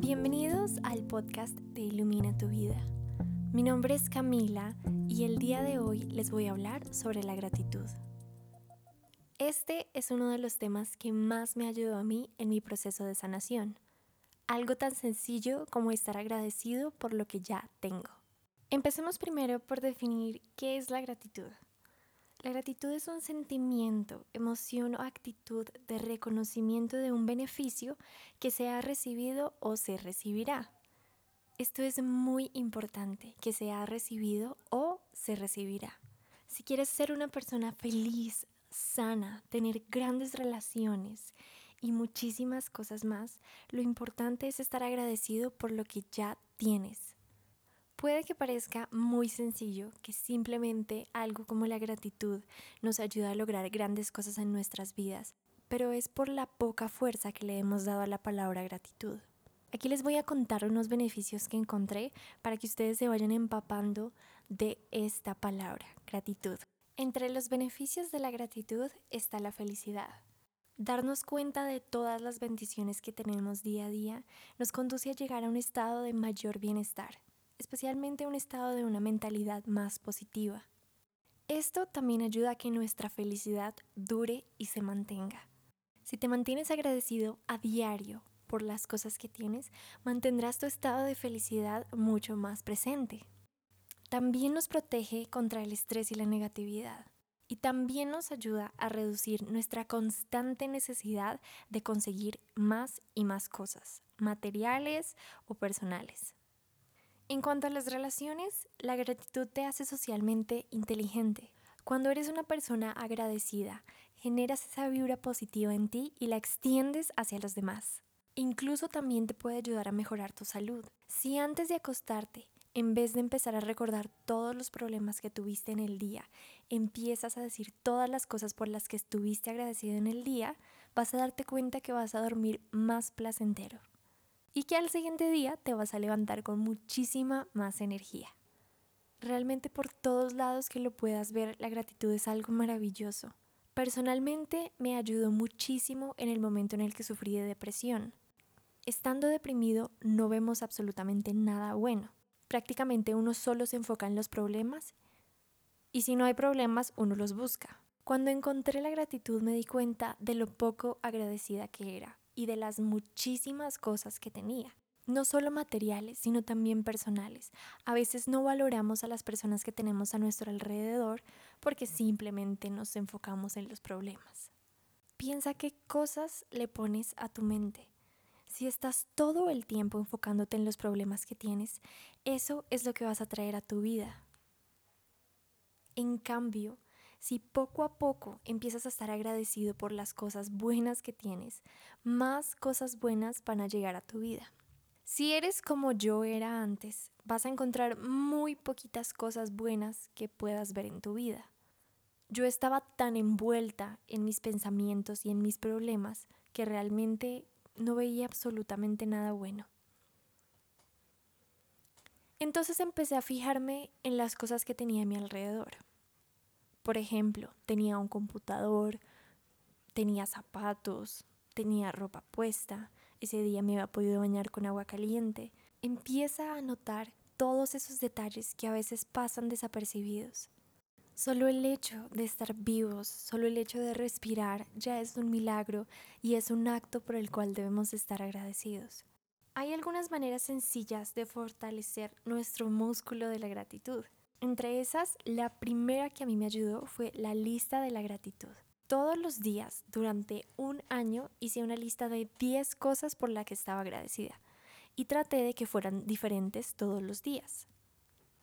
Bienvenidos al podcast de Ilumina tu vida. Mi nombre es Camila y el día de hoy les voy a hablar sobre la gratitud. Este es uno de los temas que más me ayudó a mí en mi proceso de sanación. Algo tan sencillo como estar agradecido por lo que ya tengo. Empecemos primero por definir qué es la gratitud. La gratitud es un sentimiento, emoción o actitud de reconocimiento de un beneficio que se ha recibido o se recibirá. Esto es muy importante, que se ha recibido o se recibirá. Si quieres ser una persona feliz, sana, tener grandes relaciones y muchísimas cosas más, lo importante es estar agradecido por lo que ya tienes. Puede que parezca muy sencillo que simplemente algo como la gratitud nos ayuda a lograr grandes cosas en nuestras vidas, pero es por la poca fuerza que le hemos dado a la palabra gratitud. Aquí les voy a contar unos beneficios que encontré para que ustedes se vayan empapando de esta palabra, gratitud. Entre los beneficios de la gratitud está la felicidad. Darnos cuenta de todas las bendiciones que tenemos día a día nos conduce a llegar a un estado de mayor bienestar especialmente un estado de una mentalidad más positiva. Esto también ayuda a que nuestra felicidad dure y se mantenga. Si te mantienes agradecido a diario por las cosas que tienes, mantendrás tu estado de felicidad mucho más presente. También nos protege contra el estrés y la negatividad. Y también nos ayuda a reducir nuestra constante necesidad de conseguir más y más cosas, materiales o personales. En cuanto a las relaciones, la gratitud te hace socialmente inteligente. Cuando eres una persona agradecida, generas esa vibra positiva en ti y la extiendes hacia los demás. Incluso también te puede ayudar a mejorar tu salud. Si antes de acostarte, en vez de empezar a recordar todos los problemas que tuviste en el día, empiezas a decir todas las cosas por las que estuviste agradecido en el día, vas a darte cuenta que vas a dormir más placentero y que al siguiente día te vas a levantar con muchísima más energía. Realmente por todos lados que lo puedas ver, la gratitud es algo maravilloso. Personalmente me ayudó muchísimo en el momento en el que sufrí de depresión. Estando deprimido no vemos absolutamente nada bueno. Prácticamente uno solo se enfoca en los problemas y si no hay problemas uno los busca. Cuando encontré la gratitud me di cuenta de lo poco agradecida que era y de las muchísimas cosas que tenía. No solo materiales, sino también personales. A veces no valoramos a las personas que tenemos a nuestro alrededor porque simplemente nos enfocamos en los problemas. Piensa qué cosas le pones a tu mente. Si estás todo el tiempo enfocándote en los problemas que tienes, eso es lo que vas a traer a tu vida. En cambio, si poco a poco empiezas a estar agradecido por las cosas buenas que tienes, más cosas buenas van a llegar a tu vida. Si eres como yo era antes, vas a encontrar muy poquitas cosas buenas que puedas ver en tu vida. Yo estaba tan envuelta en mis pensamientos y en mis problemas que realmente no veía absolutamente nada bueno. Entonces empecé a fijarme en las cosas que tenía a mi alrededor. Por ejemplo, tenía un computador, tenía zapatos, tenía ropa puesta, ese día me había podido bañar con agua caliente. Empieza a notar todos esos detalles que a veces pasan desapercibidos. Solo el hecho de estar vivos, solo el hecho de respirar ya es un milagro y es un acto por el cual debemos estar agradecidos. Hay algunas maneras sencillas de fortalecer nuestro músculo de la gratitud. Entre esas, la primera que a mí me ayudó fue la lista de la gratitud. Todos los días, durante un año, hice una lista de 10 cosas por las que estaba agradecida y traté de que fueran diferentes todos los días.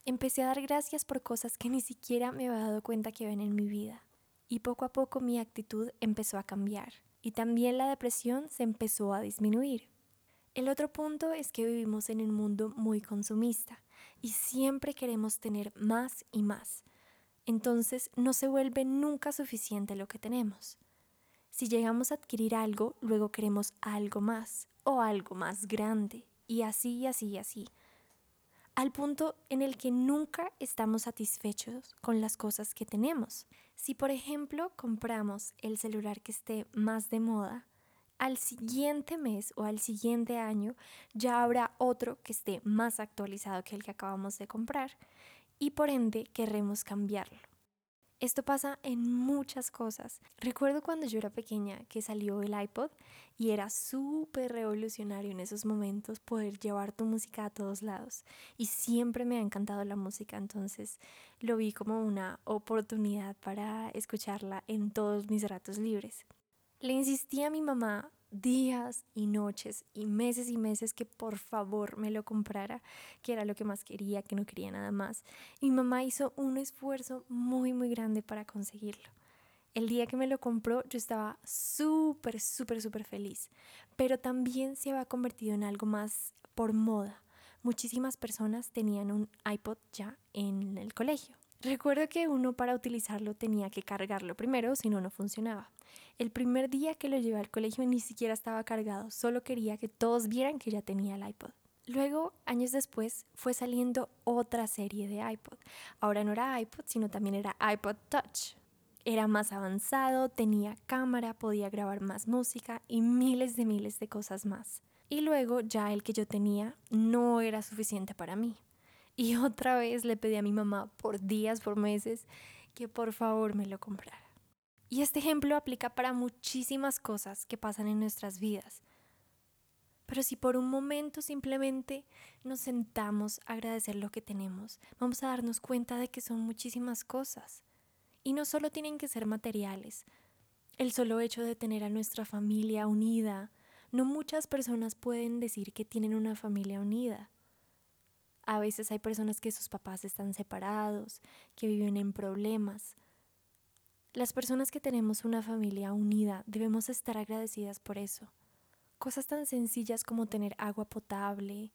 Empecé a dar gracias por cosas que ni siquiera me había dado cuenta que ven en mi vida y poco a poco mi actitud empezó a cambiar y también la depresión se empezó a disminuir. El otro punto es que vivimos en un mundo muy consumista y siempre queremos tener más y más. Entonces no se vuelve nunca suficiente lo que tenemos. Si llegamos a adquirir algo, luego queremos algo más o algo más grande y así y así y así. Al punto en el que nunca estamos satisfechos con las cosas que tenemos. Si por ejemplo compramos el celular que esté más de moda, al siguiente mes o al siguiente año ya habrá otro que esté más actualizado que el que acabamos de comprar y por ende querremos cambiarlo. Esto pasa en muchas cosas. Recuerdo cuando yo era pequeña que salió el iPod y era súper revolucionario en esos momentos poder llevar tu música a todos lados. Y siempre me ha encantado la música, entonces lo vi como una oportunidad para escucharla en todos mis ratos libres. Le insistí a mi mamá días y noches y meses y meses que por favor me lo comprara, que era lo que más quería, que no quería nada más. Y mi mamá hizo un esfuerzo muy, muy grande para conseguirlo. El día que me lo compró yo estaba súper, súper, súper feliz, pero también se había convertido en algo más por moda. Muchísimas personas tenían un iPod ya en el colegio. Recuerdo que uno para utilizarlo tenía que cargarlo primero, si no, no funcionaba. El primer día que lo llevé al colegio ni siquiera estaba cargado, solo quería que todos vieran que ya tenía el iPod. Luego, años después, fue saliendo otra serie de iPod. Ahora no era iPod, sino también era iPod Touch. Era más avanzado, tenía cámara, podía grabar más música y miles de miles de cosas más. Y luego ya el que yo tenía no era suficiente para mí. Y otra vez le pedí a mi mamá por días, por meses, que por favor me lo comprara. Y este ejemplo aplica para muchísimas cosas que pasan en nuestras vidas. Pero si por un momento simplemente nos sentamos a agradecer lo que tenemos, vamos a darnos cuenta de que son muchísimas cosas. Y no solo tienen que ser materiales. El solo hecho de tener a nuestra familia unida. No muchas personas pueden decir que tienen una familia unida. A veces hay personas que sus papás están separados, que viven en problemas, las personas que tenemos una familia unida debemos estar agradecidas por eso. Cosas tan sencillas como tener agua potable,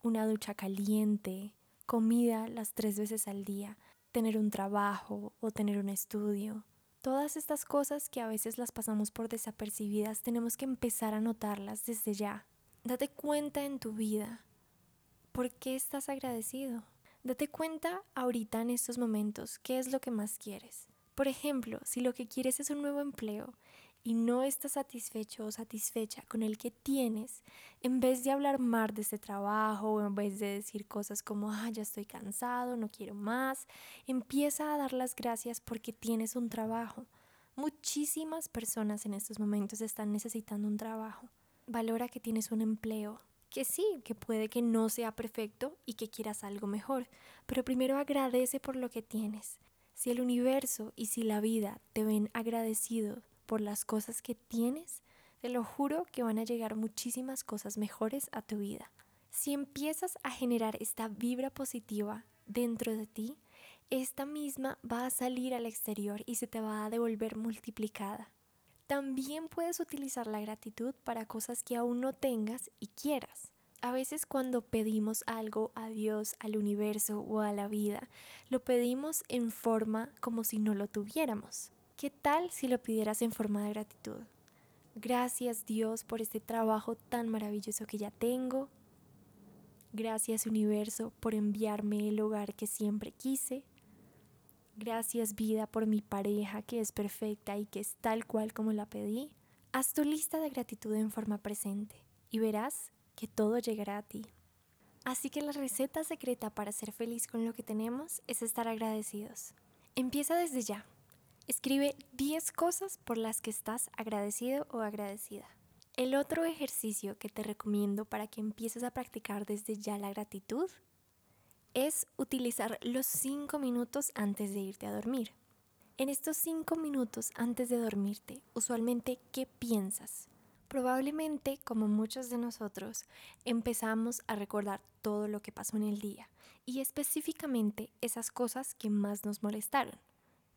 una ducha caliente, comida las tres veces al día, tener un trabajo o tener un estudio. Todas estas cosas que a veces las pasamos por desapercibidas tenemos que empezar a notarlas desde ya. Date cuenta en tu vida. ¿Por qué estás agradecido? Date cuenta ahorita en estos momentos qué es lo que más quieres. Por ejemplo, si lo que quieres es un nuevo empleo y no estás satisfecho o satisfecha con el que tienes, en vez de hablar mal de ese trabajo o en vez de decir cosas como, ah, ya estoy cansado, no quiero más, empieza a dar las gracias porque tienes un trabajo. Muchísimas personas en estos momentos están necesitando un trabajo. Valora que tienes un empleo, que sí, que puede que no sea perfecto y que quieras algo mejor, pero primero agradece por lo que tienes. Si el universo y si la vida te ven agradecido por las cosas que tienes, te lo juro que van a llegar muchísimas cosas mejores a tu vida. Si empiezas a generar esta vibra positiva dentro de ti, esta misma va a salir al exterior y se te va a devolver multiplicada. También puedes utilizar la gratitud para cosas que aún no tengas y quieras. A veces cuando pedimos algo a Dios, al universo o a la vida, lo pedimos en forma como si no lo tuviéramos. ¿Qué tal si lo pidieras en forma de gratitud? Gracias Dios por este trabajo tan maravilloso que ya tengo. Gracias universo por enviarme el hogar que siempre quise. Gracias vida por mi pareja que es perfecta y que es tal cual como la pedí. Haz tu lista de gratitud en forma presente y verás que todo llegará a ti. Así que la receta secreta para ser feliz con lo que tenemos es estar agradecidos. Empieza desde ya. Escribe 10 cosas por las que estás agradecido o agradecida. El otro ejercicio que te recomiendo para que empieces a practicar desde ya la gratitud es utilizar los 5 minutos antes de irte a dormir. En estos 5 minutos antes de dormirte, usualmente, ¿qué piensas? Probablemente, como muchos de nosotros, empezamos a recordar todo lo que pasó en el día y específicamente esas cosas que más nos molestaron.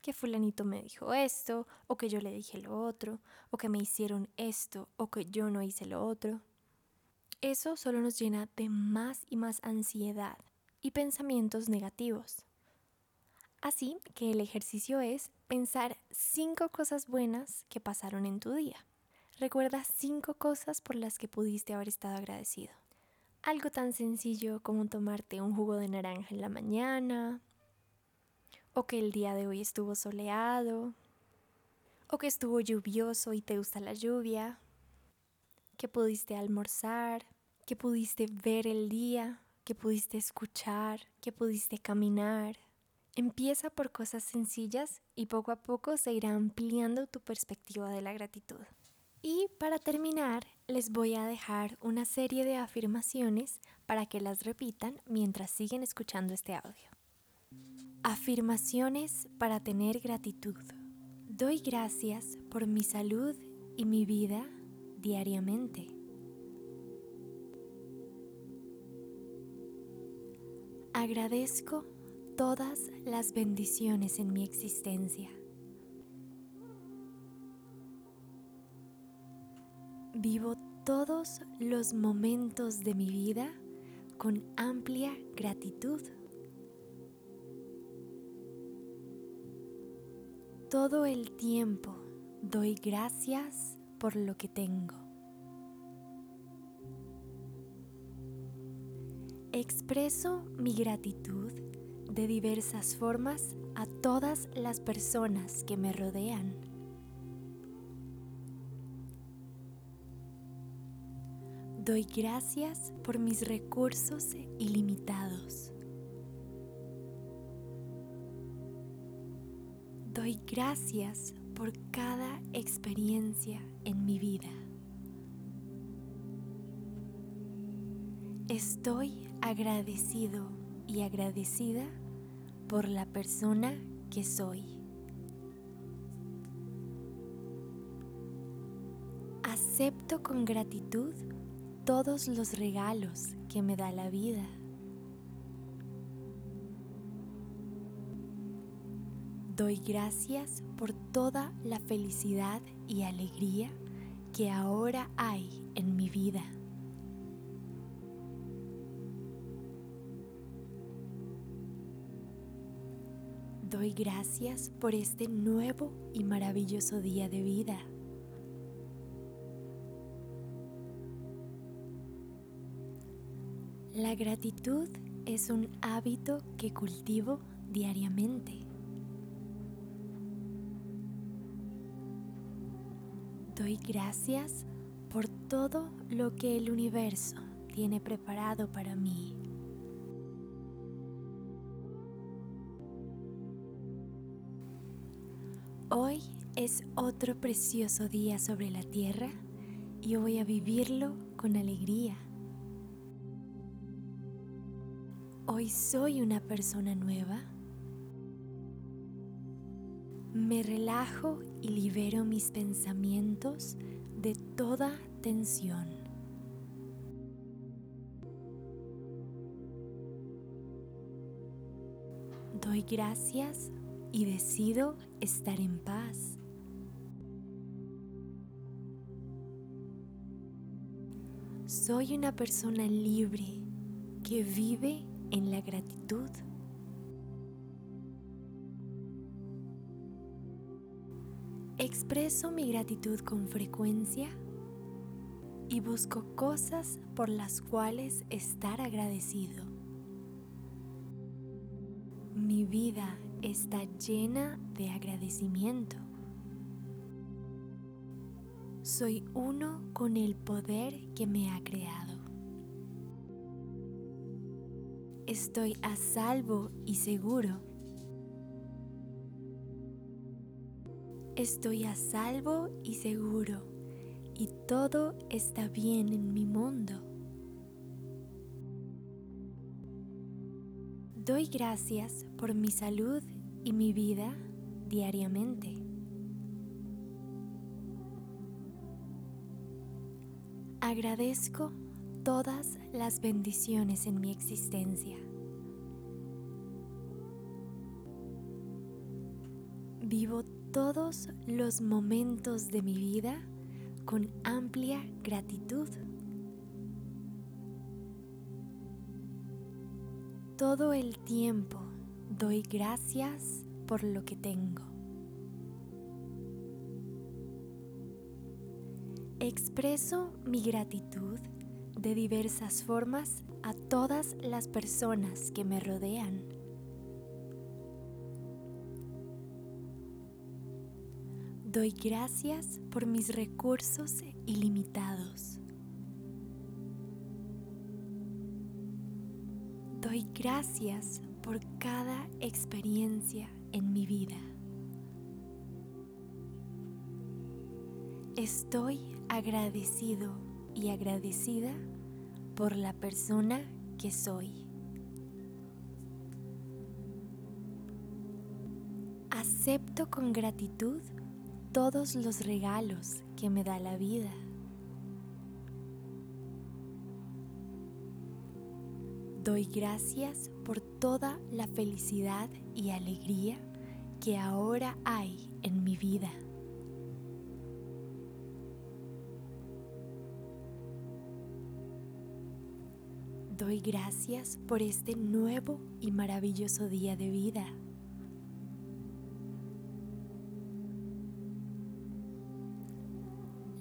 Que fulanito me dijo esto, o que yo le dije lo otro, o que me hicieron esto, o que yo no hice lo otro. Eso solo nos llena de más y más ansiedad y pensamientos negativos. Así que el ejercicio es pensar cinco cosas buenas que pasaron en tu día. Recuerda cinco cosas por las que pudiste haber estado agradecido. Algo tan sencillo como tomarte un jugo de naranja en la mañana, o que el día de hoy estuvo soleado, o que estuvo lluvioso y te gusta la lluvia, que pudiste almorzar, que pudiste ver el día, que pudiste escuchar, que pudiste caminar. Empieza por cosas sencillas y poco a poco se irá ampliando tu perspectiva de la gratitud. Y para terminar, les voy a dejar una serie de afirmaciones para que las repitan mientras siguen escuchando este audio. Afirmaciones para tener gratitud. Doy gracias por mi salud y mi vida diariamente. Agradezco todas las bendiciones en mi existencia. Vivo todos los momentos de mi vida con amplia gratitud. Todo el tiempo doy gracias por lo que tengo. Expreso mi gratitud de diversas formas a todas las personas que me rodean. Doy gracias por mis recursos ilimitados. Doy gracias por cada experiencia en mi vida. Estoy agradecido y agradecida por la persona que soy. Acepto con gratitud todos los regalos que me da la vida. Doy gracias por toda la felicidad y alegría que ahora hay en mi vida. Doy gracias por este nuevo y maravilloso día de vida. La gratitud es un hábito que cultivo diariamente. Doy gracias por todo lo que el universo tiene preparado para mí. Es otro precioso día sobre la tierra y voy a vivirlo con alegría. Hoy soy una persona nueva. Me relajo y libero mis pensamientos de toda tensión. Doy gracias y decido estar en paz. Soy una persona libre que vive en la gratitud. Expreso mi gratitud con frecuencia y busco cosas por las cuales estar agradecido. Mi vida está llena de agradecimiento. Soy uno con el poder que me ha creado. Estoy a salvo y seguro. Estoy a salvo y seguro y todo está bien en mi mundo. Doy gracias por mi salud y mi vida diariamente. Agradezco todas las bendiciones en mi existencia. Vivo todos los momentos de mi vida con amplia gratitud. Todo el tiempo doy gracias por lo que tengo. Expreso mi gratitud de diversas formas a todas las personas que me rodean. Doy gracias por mis recursos ilimitados. Doy gracias por cada experiencia en mi vida. Estoy agradecido y agradecida por la persona que soy. Acepto con gratitud todos los regalos que me da la vida. Doy gracias por toda la felicidad y alegría que ahora hay en mi vida. Doy gracias por este nuevo y maravilloso día de vida.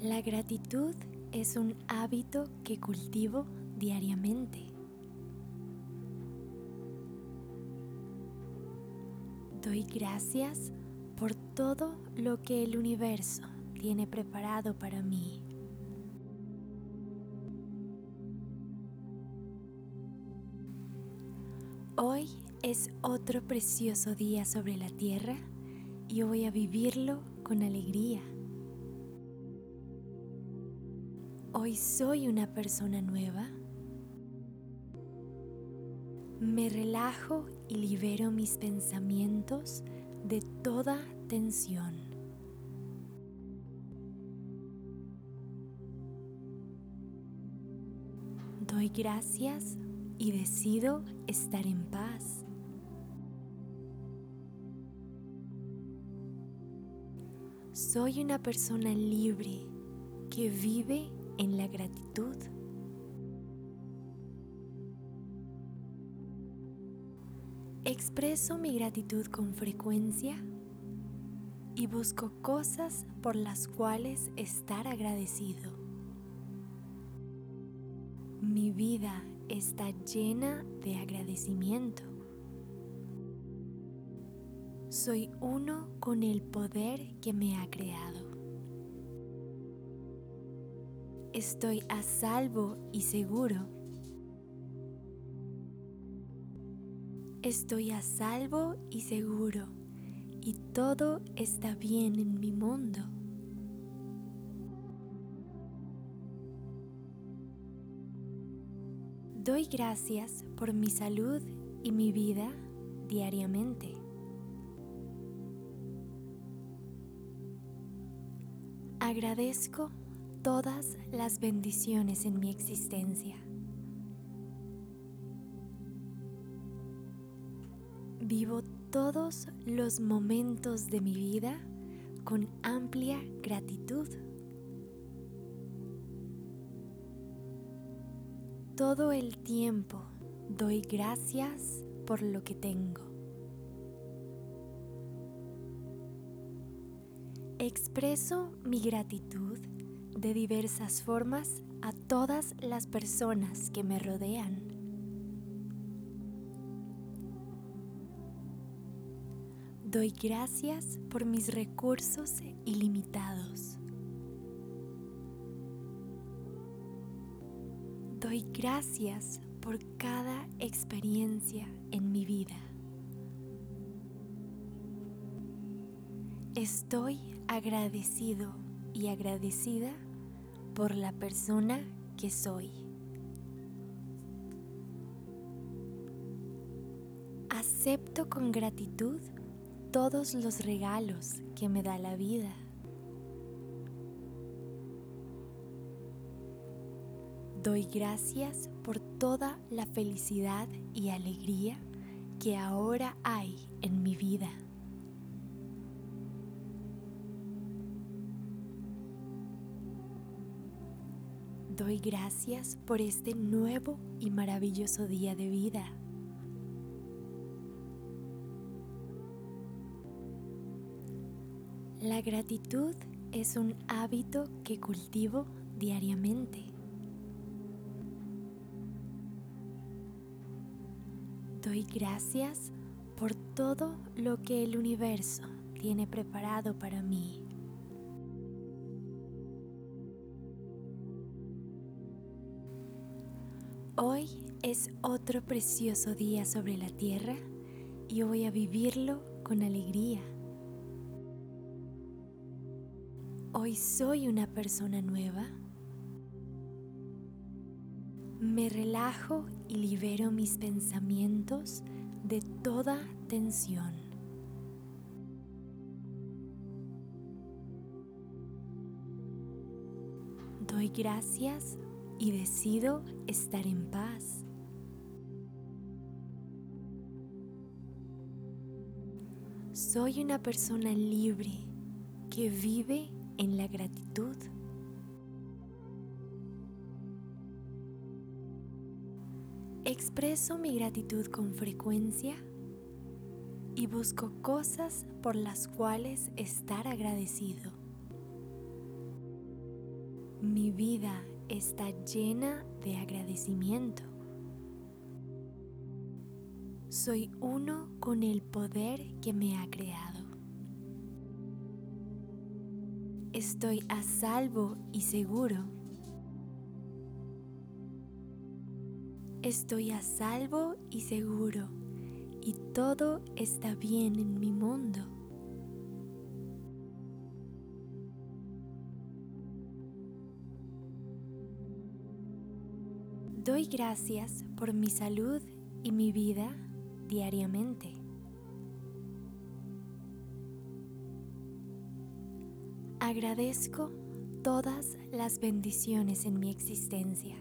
La gratitud es un hábito que cultivo diariamente. Doy gracias por todo lo que el universo tiene preparado para mí. Es otro precioso día sobre la tierra y voy a vivirlo con alegría. Hoy soy una persona nueva. Me relajo y libero mis pensamientos de toda tensión. Doy gracias y decido estar en paz. Soy una persona libre que vive en la gratitud. Expreso mi gratitud con frecuencia y busco cosas por las cuales estar agradecido. Mi vida está llena de agradecimiento. Soy uno con el poder que me ha creado. Estoy a salvo y seguro. Estoy a salvo y seguro y todo está bien en mi mundo. Doy gracias por mi salud y mi vida diariamente. Agradezco todas las bendiciones en mi existencia. Vivo todos los momentos de mi vida con amplia gratitud. Todo el tiempo doy gracias por lo que tengo. Expreso mi gratitud de diversas formas a todas las personas que me rodean. Doy gracias por mis recursos ilimitados. Doy gracias por cada experiencia en mi vida. Estoy agradecido y agradecida por la persona que soy. Acepto con gratitud todos los regalos que me da la vida. Doy gracias por toda la felicidad y alegría que ahora hay en mi vida. Doy gracias por este nuevo y maravilloso día de vida. La gratitud es un hábito que cultivo diariamente. Doy gracias por todo lo que el universo tiene preparado para mí. Hoy es otro precioso día sobre la tierra y voy a vivirlo con alegría. Hoy soy una persona nueva. Me relajo y libero mis pensamientos de toda tensión. Doy gracias y decido estar en paz. Soy una persona libre que vive en la gratitud. Expreso mi gratitud con frecuencia y busco cosas por las cuales estar agradecido. Mi vida está llena de agradecimiento. Soy uno con el poder que me ha creado. Estoy a salvo y seguro. Estoy a salvo y seguro y todo está bien en mi mundo. Doy gracias por mi salud y mi vida diariamente. Agradezco todas las bendiciones en mi existencia.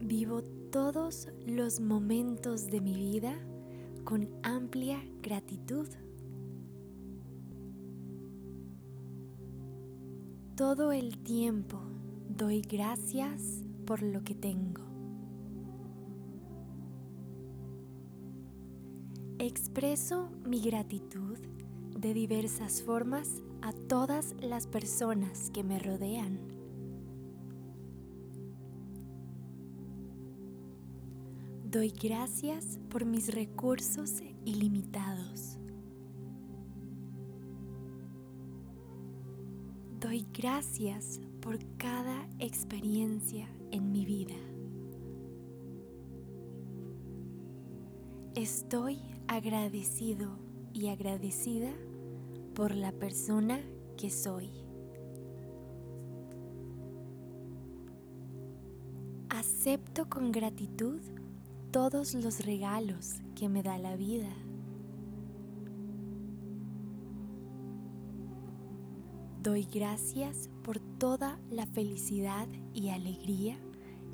Vivo todos los momentos de mi vida con amplia gratitud. Todo el tiempo doy gracias por lo que tengo. Expreso mi gratitud de diversas formas a todas las personas que me rodean. Doy gracias por mis recursos ilimitados. Doy gracias por cada experiencia en mi vida. Estoy agradecido y agradecida por la persona que soy. Acepto con gratitud todos los regalos que me da la vida. Doy gracias por toda la felicidad y alegría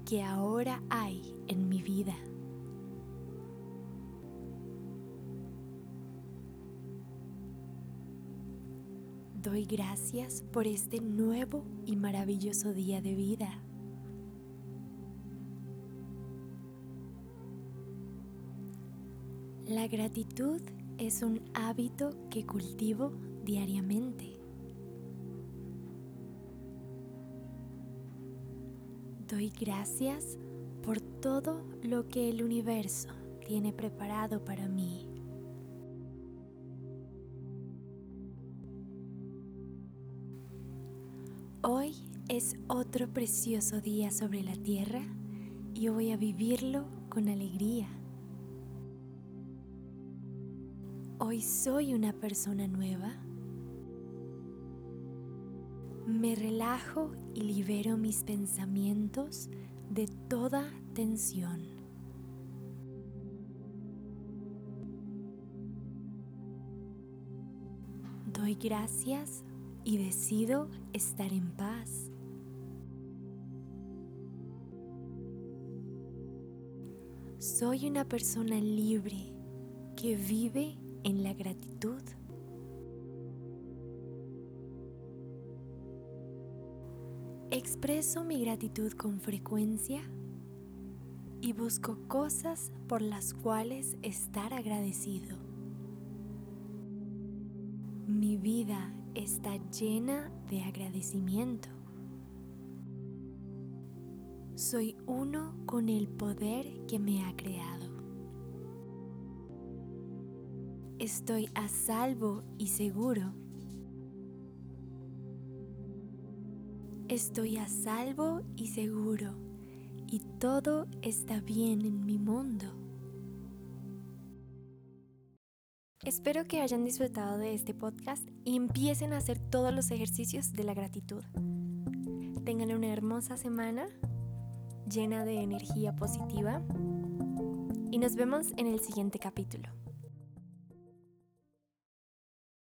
que ahora hay en mi vida. Doy gracias por este nuevo y maravilloso día de vida. La gratitud es un hábito que cultivo diariamente. Doy gracias por todo lo que el universo tiene preparado para mí. Hoy es otro precioso día sobre la tierra y voy a vivirlo con alegría. Hoy soy una persona nueva me relajo y libero mis pensamientos de toda tensión. Doy gracias y decido estar en paz. Soy una persona libre que vive en la gratitud. Expreso mi gratitud con frecuencia y busco cosas por las cuales estar agradecido. Mi vida está llena de agradecimiento. Soy uno con el poder que me ha creado. Estoy a salvo y seguro Estoy a salvo y seguro y todo está bien en mi mundo. Espero que hayan disfrutado de este podcast y empiecen a hacer todos los ejercicios de la gratitud. Tengan una hermosa semana llena de energía positiva y nos vemos en el siguiente capítulo.